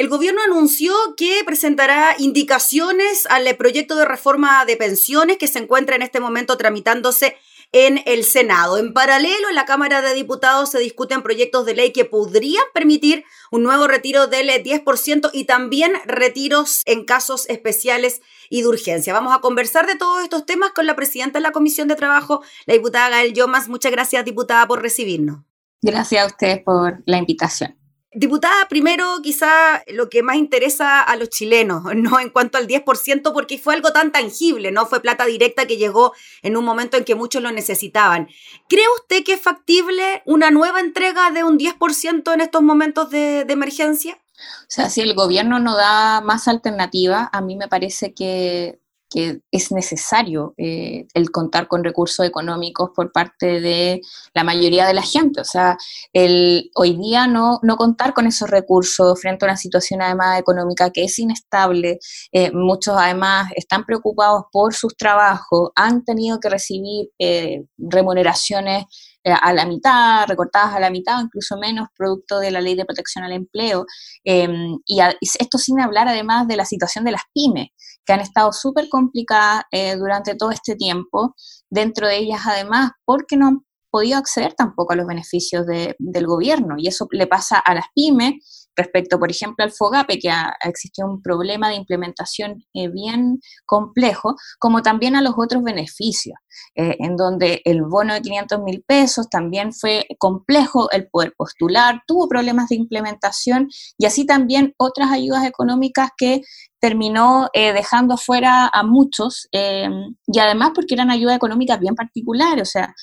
el gobierno anunció que presentará indicaciones al proyecto de reforma de pensiones que se encuentra en este momento tramitándose en el Senado. En paralelo, en la Cámara de Diputados se discuten proyectos de ley que podrían permitir un nuevo retiro del 10% y también retiros en casos especiales y de urgencia. Vamos a conversar de todos estos temas con la presidenta de la Comisión de Trabajo, la diputada Gael Yomas. Muchas gracias, diputada, por recibirnos. Gracias a ustedes por la invitación. Diputada, primero quizá lo que más interesa a los chilenos, no en cuanto al 10%, porque fue algo tan tangible, ¿no? Fue plata directa que llegó en un momento en que muchos lo necesitaban. ¿Cree usted que es factible una nueva entrega de un 10% en estos momentos de, emergencia? O sea, si el gobierno no da más alternativa, a mí me parece que que es necesario eh, el contar con recursos económicos por parte de la mayoría de la gente. O sea, el, hoy día no, no contar con esos recursos frente a una situación además económica que es inestable, eh, muchos además están preocupados por sus trabajos, han tenido que recibir eh, remuneraciones eh, a la mitad, recortadas a la mitad incluso menos, producto de la ley de protección al empleo. Em, y, esto sin hablar además de la situación de las pymes, que han estado súper complicadas eh, durante todo este tiempo, dentro de ellas además porque no han podido acceder tampoco a los beneficios del gobierno. Y eso le pasa a las pymes respecto, por ejemplo, al FOGAPE, que ha, existido un problema de implementación eh, bien complejo, como también a los otros beneficios, eh, en donde el bono de 500 mil pesos también fue complejo el poder postular, tuvo problemas de implementación y así también otras ayudas económicas que terminó eh, dejando fuera a muchos y además porque eran ayudas económicas bien particulares, o sea,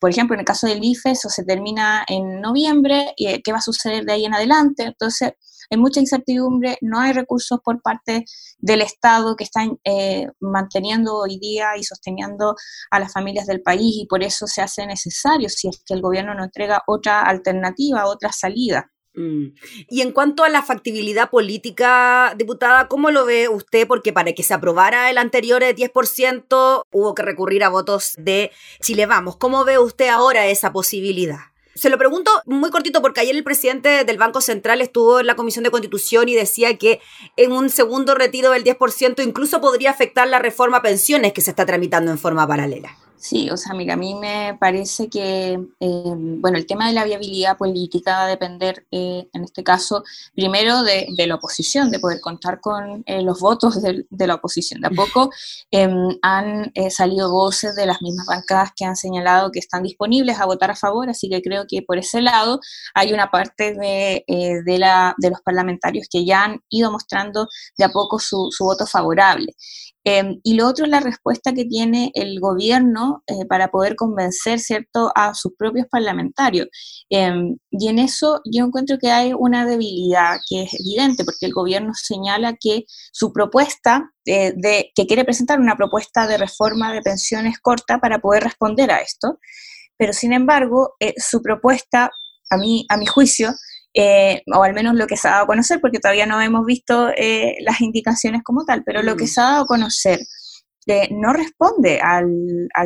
por ejemplo, en el caso del IFE, eso se termina en noviembre, y eh, ¿qué va a suceder de ahí en adelante? Entonces, hay mucha incertidumbre, no hay recursos por parte del Estado que están eh, manteniendo hoy día y sosteniendo a las familias del país y por eso se hace necesario, si es que el gobierno no entrega otra alternativa, otra salida. Mm. Y en cuanto a la factibilidad política, diputada, ¿cómo lo ve usted? Porque para que se aprobara el anterior 10% hubo que recurrir a votos de Chile Vamos. ¿Cómo ve usted ahora esa posibilidad? Se lo pregunto muy cortito porque ayer el presidente del Banco Central estuvo en la Comisión de Constitución y decía que en un segundo retiro del 10% incluso podría afectar la reforma a pensiones que se está tramitando en forma paralela. Sí, o sea, mira, a mí me parece que, eh, bueno, el tema de la viabilidad política va a depender, eh, en este caso, primero de, la oposición, de poder contar con eh, los votos de, la oposición. De a poco em, han salido voces de las mismas bancadas que han señalado que están disponibles a votar a favor, así que creo que por ese lado hay una parte de, la, de los parlamentarios que ya han ido mostrando de a poco su, su voto favorable. Em, y lo otro es la respuesta que tiene el gobierno eh, para poder convencer, ¿cierto?, a sus propios parlamentarios. Em, y en eso yo encuentro que hay una debilidad que es evidente, porque el gobierno señala que su propuesta, eh, de, que quiere presentar una propuesta de reforma de pensiones corta para poder responder a esto, pero sin embargo, eh, su propuesta, a mí, a mi juicio, eh, o al menos lo que se ha dado a conocer, porque todavía no hemos visto eh, las indicaciones como tal, pero lo que mm. se ha dado a conocer no responde al,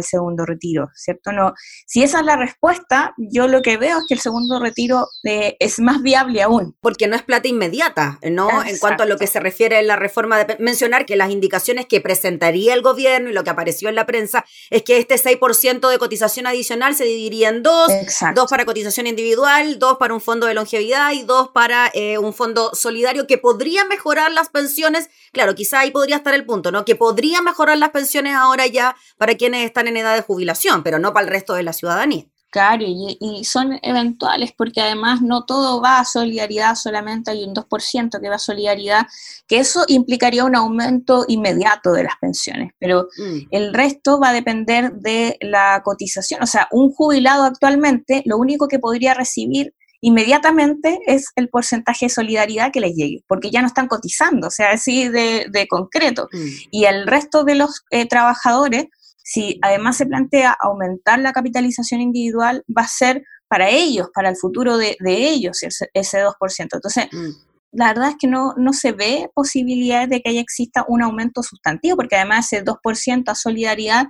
segundo retiro, ¿cierto? No, si esa es la respuesta, yo lo que veo es que el segundo retiro eh, es más viable aún. Porque no es plata inmediata, ¿no? En cuanto a lo que se refiere a la reforma de mencionar que las indicaciones que presentaría el gobierno y lo que apareció en la prensa es que este 6% de cotización adicional se dividiría en dos, dos para cotización individual, dos para un fondo de longevidad y dos para eh, un fondo solidario que podría mejorar las pensiones. Claro, quizá ahí podría estar el punto, ¿no? Que podría mejorar las pensiones ahora ya para quienes están en edad de jubilación, pero no para el resto de la ciudadanía. Claro, y, son eventuales porque además no todo va a solidaridad, solamente hay un 2% que va a solidaridad, que eso implicaría un aumento inmediato de las pensiones, pero mm. el resto va a depender de la cotización. O sea, un jubilado actualmente lo único que podría recibir inmediatamente es el porcentaje de solidaridad que les llegue, porque ya no están cotizando, o sea, así de, concreto. Mm. Y el resto de los eh, trabajadores, si además se plantea aumentar la capitalización individual, va a ser para ellos, para el futuro de, ellos, ese, 2%. Entonces, mm. La verdad es que no, no se ve posibilidades de que haya exista un aumento sustantivo, porque además ese 2% a solidaridad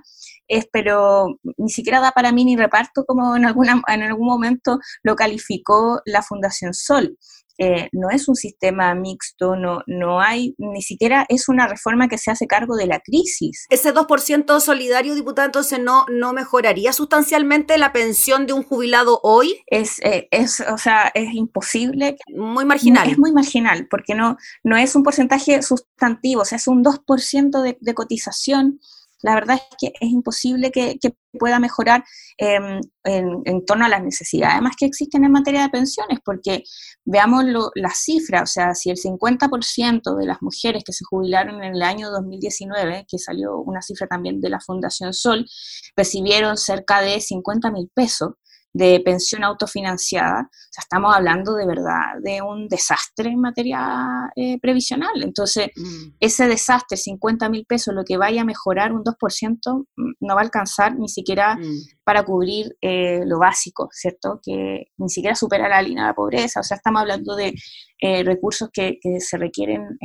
es, pero ni siquiera da para mí ni reparto como en, alguna, en algún momento lo calificó la Fundación Sol. Eh, no es un sistema mixto, no, no hay, ni siquiera es una reforma que se hace cargo de la crisis. Ese 2% solidario, diputado, entonces no, no mejoraría sustancialmente la pensión de un jubilado hoy? Es, eh, es o sea, es imposible. Muy marginal. Es muy marginal, porque no, no es un porcentaje sustantivo, o sea, es un 2% de, de cotización la verdad es que es imposible que, pueda mejorar em, en, torno a las necesidades además que existen en materia de pensiones, porque veamos las cifras, o sea, si el 50% de las mujeres que se jubilaron en el año 2019, que salió una cifra también de la Fundación Sol, recibieron cerca de 50 mil pesos, de pensión autofinanciada, o sea, estamos hablando de verdad de un desastre en materia eh, previsional. Entonces, mm. ese desastre, 50 mil pesos, lo que vaya a mejorar un 2%, mm, no va a alcanzar ni siquiera mm. Para cubrir eh, lo básico, ¿cierto? Que ni siquiera supera la línea de la pobreza. O sea, estamos hablando de eh, recursos que, se requieren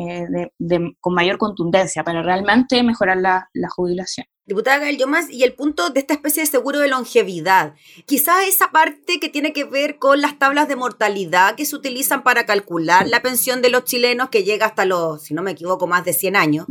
con mayor contundencia para realmente mejorar la, la jubilación. Diputada Gael Yomas, y el punto de esta especie de seguro de longevidad. Quizás esa parte que tiene que ver con las tablas de mortalidad que se utilizan para calcular la pensión de los chilenos, que llega hasta los, si no me equivoco, más de 100 años.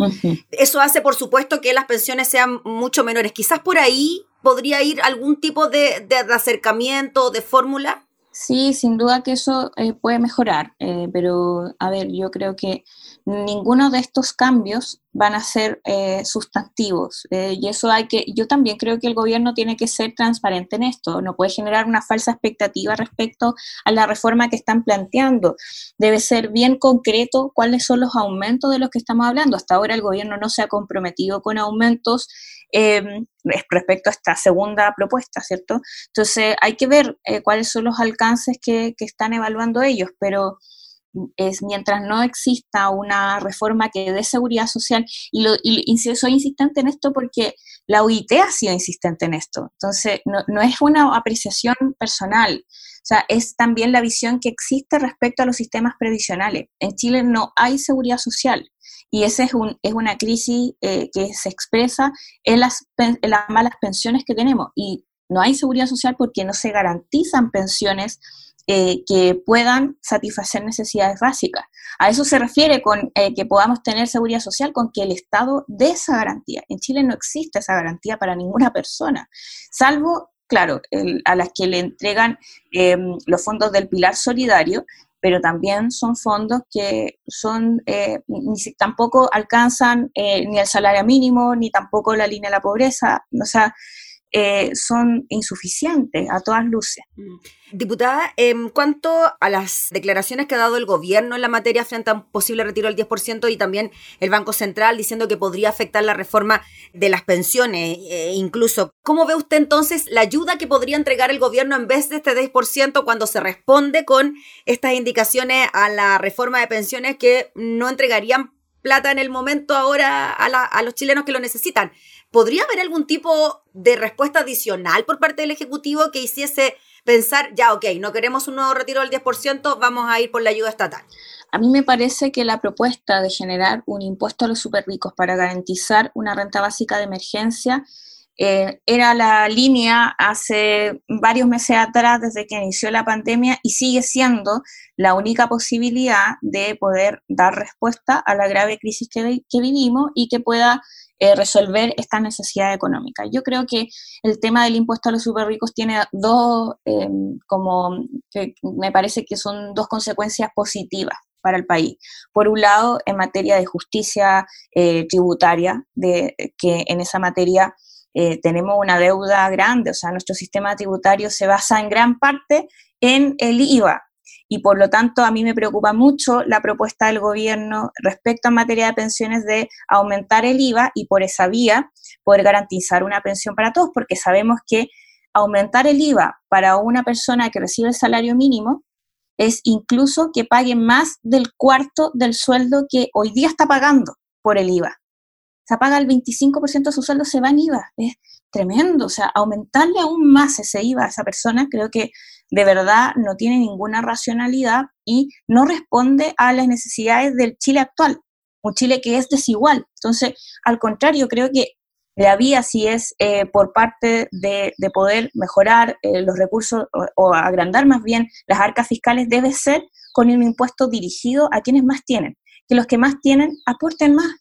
Eso hace, por supuesto, que las pensiones sean mucho menores. Quizás por ahí podría ir algún tipo de, de, de acercamiento, de fórmula. Sí, sin duda que eso eh, puede mejorar, eh, pero a ver, yo creo que ninguno de estos cambios van a ser eh, sustantivos y eso hay que, yo también creo que el gobierno tiene que ser transparente en esto, no puede generar una falsa expectativa respecto a la reforma que están planteando, debe ser bien concreto cuáles son los aumentos de los que estamos hablando, hasta ahora el gobierno no se ha comprometido con aumentos Em, respecto a esta segunda propuesta, ¿cierto? Entonces hay que ver eh, cuáles son los alcances que, están evaluando ellos, pero es mientras no exista una reforma que dé seguridad social, y, lo, y, soy insistente en esto porque la OIT ha sido insistente en esto, entonces no, no es una apreciación personal, o sea, es también la visión que existe respecto a los sistemas previsionales. En Chile no hay seguridad social. Y esa es, un, es una crisis eh, que se expresa en las, las malas pensiones que tenemos. Y no hay seguridad social porque no se garantizan pensiones eh, que puedan satisfacer necesidades básicas. A eso se refiere con eh, que podamos tener seguridad social, con que el Estado dé esa garantía. En Chile no existe esa garantía para ninguna persona, salvo, claro, a las que le entregan em, los fondos del pilar solidario, pero también son fondos que son eh, ni, tampoco alcanzan eh, ni el salario mínimo, ni tampoco la línea de la pobreza. O sea, eh, son insuficientes a todas luces. Mm. Diputada, en cuanto a las declaraciones que ha dado el gobierno en la materia frente a un posible retiro del 10% y también el Banco Central diciendo que podría afectar la reforma de las pensiones, eh, incluso, ¿cómo ve usted entonces la ayuda que podría entregar el gobierno en vez de este 10% cuando se responde con estas indicaciones a la reforma de pensiones que no entregarían plata en el momento ahora a, a los chilenos que lo necesitan? ¿Podría haber algún tipo de respuesta adicional por parte del Ejecutivo que hiciese pensar, ya, ok, no queremos un nuevo retiro del 10%, vamos a ir por la ayuda estatal? A mí me parece que la propuesta de generar un impuesto a los superricos para garantizar una renta básica de emergencia eh, era la línea hace varios meses atrás, desde que inició la pandemia, y sigue siendo la única posibilidad de poder dar respuesta a la grave crisis que, vivimos y que pueda eh, resolver esta necesidad económica. Yo creo que el tema del impuesto a los super ricos tiene dos, em, como que me parece que son dos consecuencias positivas para el país. Por un lado, en materia de justicia eh, tributaria, de, que en esa materia eh, tenemos una deuda grande, o sea, nuestro sistema tributario se basa en gran parte en el IVA, y por lo tanto a mí me preocupa mucho la propuesta del gobierno respecto a materia de pensiones de aumentar el IVA y por esa vía poder garantizar una pensión para todos, porque sabemos que aumentar el IVA para una persona que recibe el salario mínimo es incluso que pague más del cuarto del sueldo que hoy día está pagando por el IVA. Se paga el 25% de su sueldo, se va en IVA. Es tremendo. O sea, aumentarle aún más ese IVA a esa persona creo que de verdad no tiene ninguna racionalidad y no responde a las necesidades del Chile actual, un Chile que es desigual. Entonces, al contrario, creo que la vía si es eh, por parte de, poder mejorar eh, los recursos o, agrandar más bien las arcas fiscales, debe ser con un impuesto dirigido a quienes más tienen, que los que más tienen aporten más.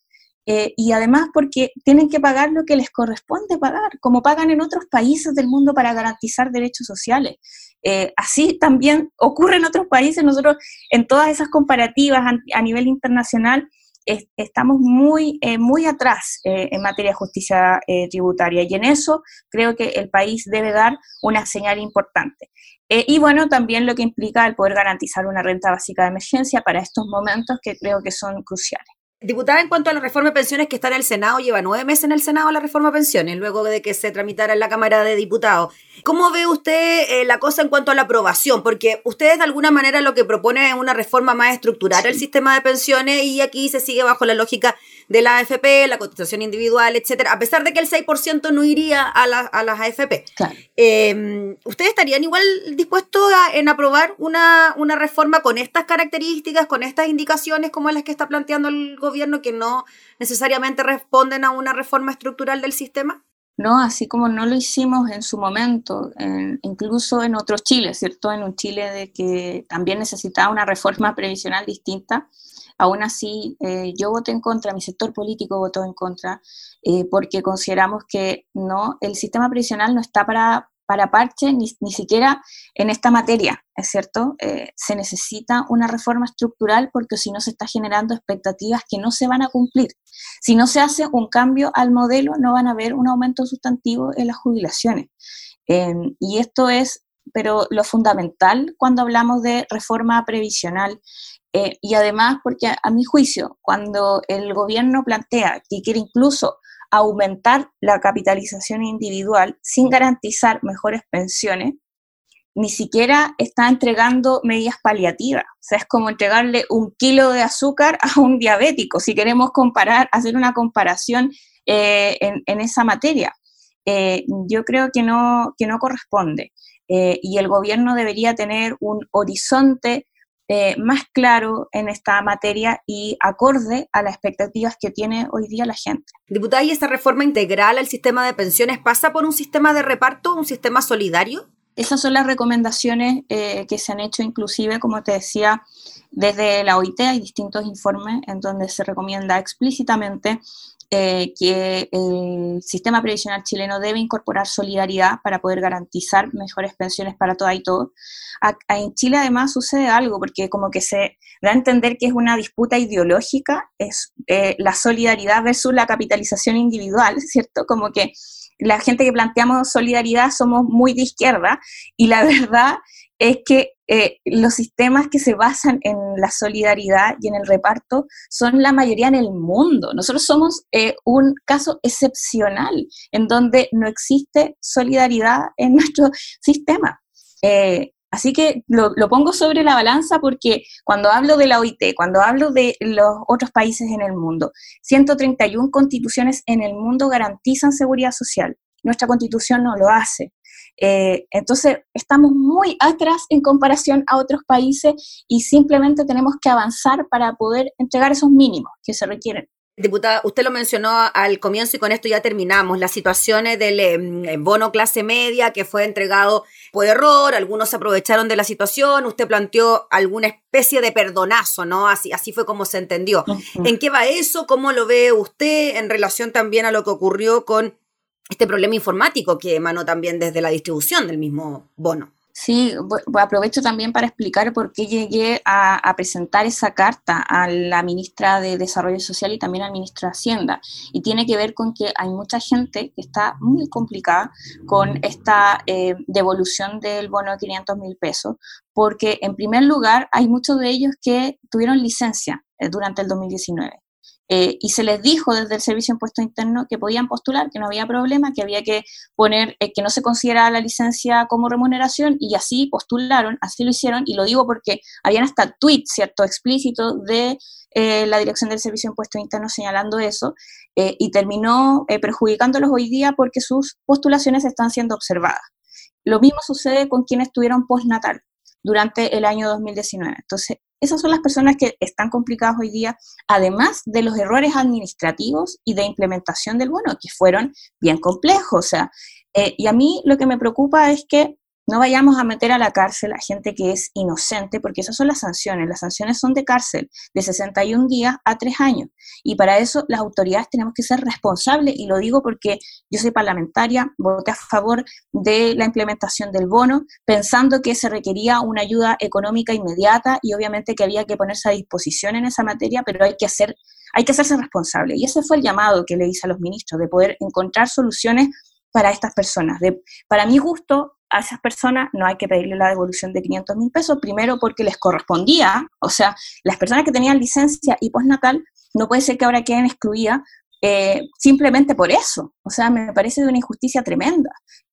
Eh, y además porque tienen que pagar lo que les corresponde pagar, como pagan en otros países del mundo para garantizar derechos sociales. así también ocurre en otros países. Nosotros en todas esas comparativas a nivel internacional estamos muy, eh, muy atrás eh, en materia de justicia eh, tributaria y en eso creo que el país debe dar una señal importante. y bueno, también lo que implica el poder garantizar una renta básica de emergencia para estos momentos que creo que son cruciales. Diputada, en cuanto a la reforma de pensiones que está en el Senado, lleva nueve meses en el Senado la reforma de pensiones, luego de que se tramitara en la Cámara de Diputados. ¿Cómo ve usted eh, la cosa en cuanto a la aprobación? Porque ustedes de alguna manera lo que proponen es una reforma más estructural del sistema de pensiones y aquí se sigue bajo la lógica de la AFP, la cotización individual, etcétera, a pesar de que el 6% no iría a, a las AFP. Em, ¿Ustedes estarían igual dispuestos a, en aprobar una, una reforma con estas características, con estas indicaciones como las que está planteando el gobierno, que no necesariamente responden a una reforma estructural del sistema? ¿no? Así como no lo hicimos en su momento, incluso en otros Chile, ¿cierto? En un Chile de que también necesitaba una reforma previsional distinta. Aún así, eh, yo voté en contra, mi sector político votó en contra, eh, porque consideramos que no, el sistema previsional no está para para parche ni, siquiera en esta materia, ¿es cierto? Eh, se necesita una reforma estructural porque si no se está generando expectativas que no se van a cumplir. Si no se hace un cambio al modelo, no van a haber un aumento sustantivo en las jubilaciones. Em, y esto es, pero lo fundamental cuando hablamos de reforma previsional eh, y además porque a, mi juicio, cuando el gobierno plantea que quiere incluso aumentar la capitalización individual sin garantizar mejores pensiones, ni siquiera está entregando medidas paliativas. O sea, es como entregarle un kilo de azúcar a un diabético, si queremos comparar, hacer una comparación eh, en, esa materia. Eh, yo creo que no, que no corresponde. Eh, y el gobierno debería tener un horizonte eh, más claro en esta materia y acorde a las expectativas que tiene hoy día la gente. Diputada, ¿y esta reforma integral al sistema de pensiones pasa por un sistema de reparto, un sistema solidario? Esas son las recomendaciones eh, que se han hecho, inclusive, como te decía, desde la OIT hay distintos informes en donde se recomienda explícitamente eh, que el sistema previsional chileno debe incorporar solidaridad para poder garantizar mejores pensiones para todas y todos. En Chile además sucede algo, porque como que se da a entender que es una disputa ideológica, es eh, la solidaridad versus la capitalización individual, ¿cierto? Como que la gente que planteamos solidaridad somos muy de izquierda y la verdad es que eh, los sistemas que se basan en la solidaridad y en el reparto son la mayoría en el mundo. Nosotros somos eh, un caso excepcional en donde no existe solidaridad en nuestro sistema. Eh, así que lo, lo, pongo sobre la balanza porque cuando hablo de la OIT, cuando hablo de los otros países en el mundo, 131 constituciones en el mundo garantizan seguridad social. Nuestra constitución no lo hace. Eh, entonces, estamos muy atrás en comparación a otros países y simplemente tenemos que avanzar para poder entregar esos mínimos que se requieren. Diputada, usted lo mencionó al comienzo y con esto ya terminamos. Las situaciones del em, bono clase media que fue entregado por error, algunos se aprovecharon de la situación, usted planteó alguna especie de perdonazo, ¿no? Así, así fue como se entendió. ¿En qué va eso? ¿Cómo lo ve usted en relación también a lo que ocurrió con este problema informático que emanó también desde la distribución del mismo bono. Sí, aprovecho también para explicar por qué llegué a, presentar esa carta a la ministra de Desarrollo Social y también al ministro de Hacienda. Y tiene que ver con que hay mucha gente que está muy complicada con esta eh, devolución del bono de 500 mil pesos, porque en primer lugar hay muchos de ellos que tuvieron licencia eh, durante el 2019. Eh, y se les dijo desde el Servicio de Impuesto Interno que podían postular, que no había problema, que había que poner, eh, que no se consideraba la licencia como remuneración, y así postularon, así lo hicieron, y lo digo porque habían hasta tweets, ¿cierto?, explícitos de eh, la Dirección del Servicio de Impuesto Interno señalando eso, y terminó perjudicándolos hoy día porque sus postulaciones están siendo observadas. Lo mismo sucede con quienes tuvieron postnatal. Durante el año 2019. Entonces, esas son las personas que están complicadas hoy día, además de los errores administrativos y de implementación del bono, que fueron bien complejos. O sea, eh, y a mí lo que me preocupa es que no vayamos a meter a la cárcel a gente que es inocente, porque esas son las sanciones. Las sanciones son de cárcel, de 61 días a 3 años. Y para eso las autoridades tenemos que ser responsables, y lo digo porque yo soy parlamentaria, voté a favor de la implementación del bono, pensando que se requería una ayuda económica inmediata y obviamente que había que ponerse a disposición en esa materia, pero hay que hacer hay que hacerse responsable. Y ese fue el llamado que le hice a los ministros, de poder encontrar soluciones para estas personas. De, para mi gusto, a esas personas no hay que pedirle la devolución de 500 mil pesos, primero porque les correspondía, o sea, las personas que tenían licencia y postnatal, no puede ser que ahora queden excluidas eh, simplemente por eso. O sea, me parece de una injusticia tremenda.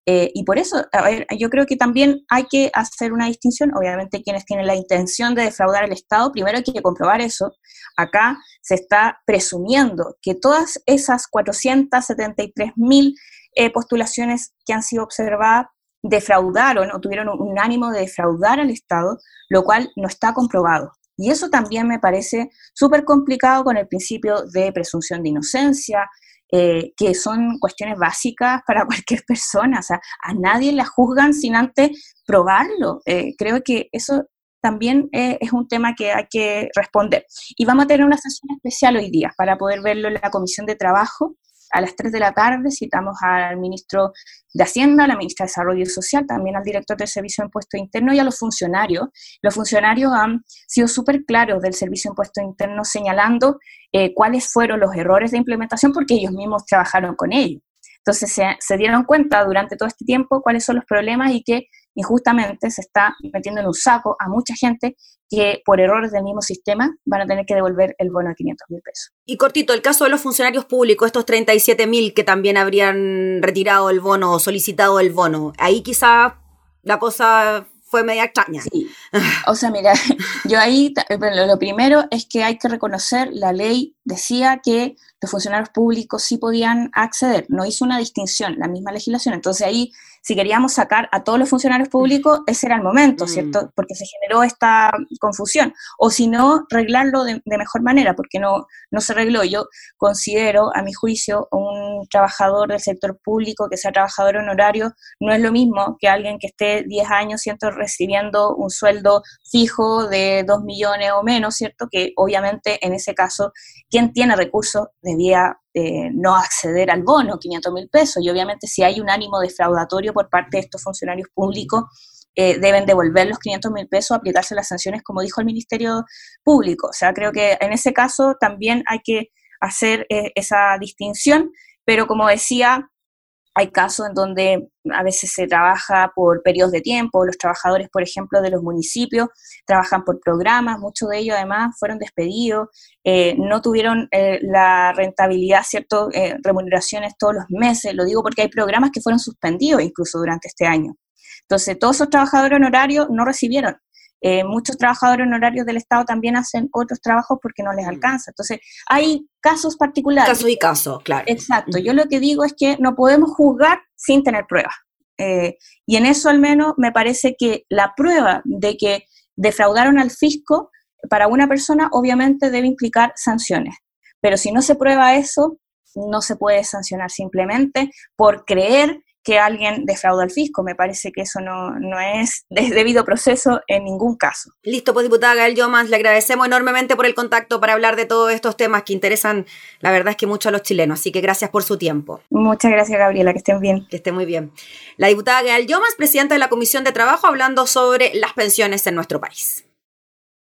Eh, y por eso, a ver, yo creo que también hay que hacer una distinción. Obviamente, quienes tienen la intención de defraudar al Estado, primero hay que comprobar eso. Acá se está presumiendo que todas esas 473 mil eh, postulaciones que han sido observadas defraudaron o tuvieron un, ánimo de defraudar al Estado, lo cual no está comprobado. Y eso también me parece súper complicado con el principio de presunción de inocencia, eh, que son cuestiones básicas para cualquier persona. O sea, a nadie la juzgan sin antes probarlo. Eh, creo que eso también eh, es un tema que hay que responder. Y vamos a tener una sesión especial hoy día para poder verlo en la Comisión de Trabajo a las 3 de la tarde citamos al ministro de Hacienda, a la ministra de Desarrollo Social, también al director del Servicio de Impuesto Interno y a los funcionarios. Los funcionarios han sido súper claros del Servicio de Impuesto Interno señalando eh, cuáles fueron los errores de implementación porque ellos mismos trabajaron con ellos. Entonces se, dieron cuenta durante todo este tiempo cuáles son los problemas y que injustamente se está metiendo en un saco a mucha gente que por errores del mismo sistema van a tener que devolver el bono de 500 mil pesos. Y cortito, el caso de los funcionarios públicos, estos 37 mil que también habrían retirado el bono o solicitado el bono, ahí quizá la cosa fue media extraña. Sí. O sea, mira, yo ahí, lo primero es que hay que reconocer, la ley decía que los funcionarios públicos sí podían acceder, no hizo una distinción, la misma legislación. Entonces ahí si queríamos sacar a todos los funcionarios públicos, ese era el momento, mm. ¿cierto? Porque se generó esta confusión. O si no, arreglarlo de, mejor manera, porque no, no se arregló. Yo considero, a mi juicio, un trabajador del sector público que sea trabajador honorario no es lo mismo que alguien que esté 10 años, ¿cierto?, recibiendo un sueldo fijo de 2 millones o menos, ¿cierto? Que obviamente en ese caso, quien tiene recursos debía no acceder al bono, 500 mil pesos. Y obviamente si hay un ánimo defraudatorio por parte de estos funcionarios públicos, eh, deben devolver los 500 mil pesos, aplicarse las sanciones, como dijo el Ministerio Público. O sea, creo que en ese caso también hay que hacer eh, esa distinción, pero como decía, hay casos en donde a veces se trabaja por periodos de tiempo, los trabajadores, por ejemplo, de los municipios trabajan por programas, muchos de ellos además fueron despedidos, eh, no tuvieron eh, la rentabilidad, ¿cierto? Eh, remuneraciones todos los meses, lo digo porque hay programas que fueron suspendidos incluso durante este año. Entonces, todos esos trabajadores honorarios no recibieron eh, muchos trabajadores honorarios del Estado también hacen otros trabajos porque no les mm. alcanza. Entonces, hay casos particulares. Caso y caso, claro. Exacto. Yo lo que digo es que no podemos juzgar sin tener pruebas. Eh, y en eso al menos me parece que la prueba de que defraudaron al fisco para una persona obviamente debe implicar sanciones. Pero si no se prueba eso, no se puede sancionar simplemente por creer que alguien defrauda al fisco. Me parece que eso no, es de debido proceso en ningún caso. Listo, pues diputada Gael Yomas, le agradecemos enormemente por el contacto para hablar de todos estos temas que interesan, la verdad es que mucho a los chilenos, así que gracias por su tiempo. Muchas gracias, Gabriela, que estén bien. Que estén muy bien. La diputada Gael Yomas, presidenta de la Comisión de Trabajo, hablando sobre las pensiones en nuestro país.